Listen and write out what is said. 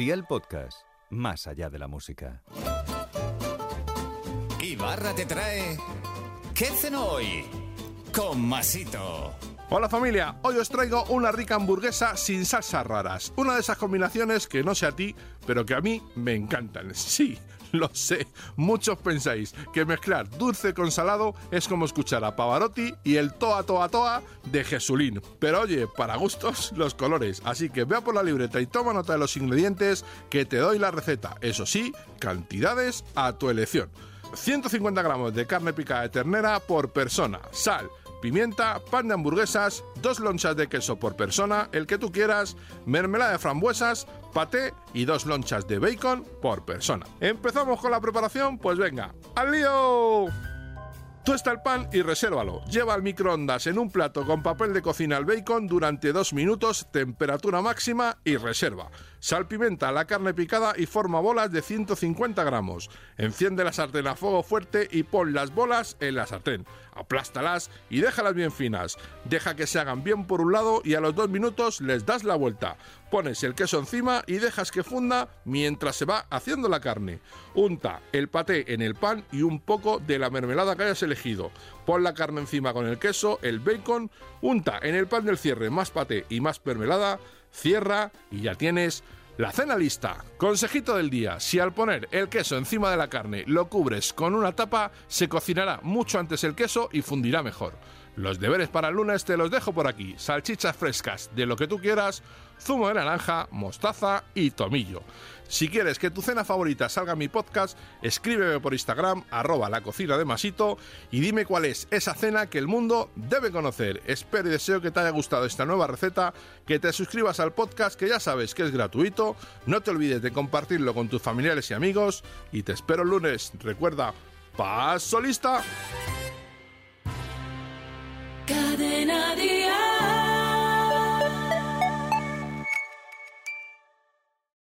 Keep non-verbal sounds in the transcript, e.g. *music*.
Día el podcast, más allá de la música. Ibarra te trae. ¿Qué cenó hoy? Con Masito. Hola familia, hoy os traigo una rica hamburguesa sin salsas raras. Una de esas combinaciones que no sé a ti, pero que a mí me encantan. Sí, *laughs* lo sé, muchos pensáis que mezclar dulce con salado es como escuchar a Pavarotti y el toa toa toa de Jesulín. Pero oye, para gustos los colores, así que vea por la libreta y toma nota de los ingredientes que te doy la receta. Eso sí, cantidades a tu elección. 150 gramos de carne picada de ternera por persona, sal, pimienta, pan de hamburguesas, dos lonchas de queso por persona, el que tú quieras, mermelada de frambuesas, paté y dos lonchas de bacon por persona. ¿Empezamos con la preparación? Pues venga, ¡al lío! Tuesta el pan y resérvalo. Lleva al microondas en un plato con papel de cocina el bacon durante dos minutos, temperatura máxima y reserva. Salpimenta la carne picada y forma bolas de 150 gramos. Enciende la sartén a fuego fuerte y pon las bolas en la sartén. Aplástalas y déjalas bien finas. Deja que se hagan bien por un lado y a los dos minutos les das la vuelta. Pones el queso encima y dejas que funda mientras se va haciendo la carne. Unta el paté en el pan y un poco de la mermelada que hayas elegido. Pon la carne encima con el queso, el bacon, unta en el pan del cierre más paté y más mermelada cierra y ya tienes la cena lista. Consejito del día, si al poner el queso encima de la carne lo cubres con una tapa, se cocinará mucho antes el queso y fundirá mejor. Los deberes para el lunes te los dejo por aquí. Salchichas frescas de lo que tú quieras, zumo de naranja, mostaza y tomillo. Si quieres que tu cena favorita salga en mi podcast, escríbeme por Instagram, arroba la cocina de Masito, y dime cuál es esa cena que el mundo debe conocer. Espero y deseo que te haya gustado esta nueva receta, que te suscribas al podcast, que ya sabes que es gratuito, no te olvides de compartirlo con tus familiares y amigos, y te espero el lunes. Recuerda, paso lista. cadena de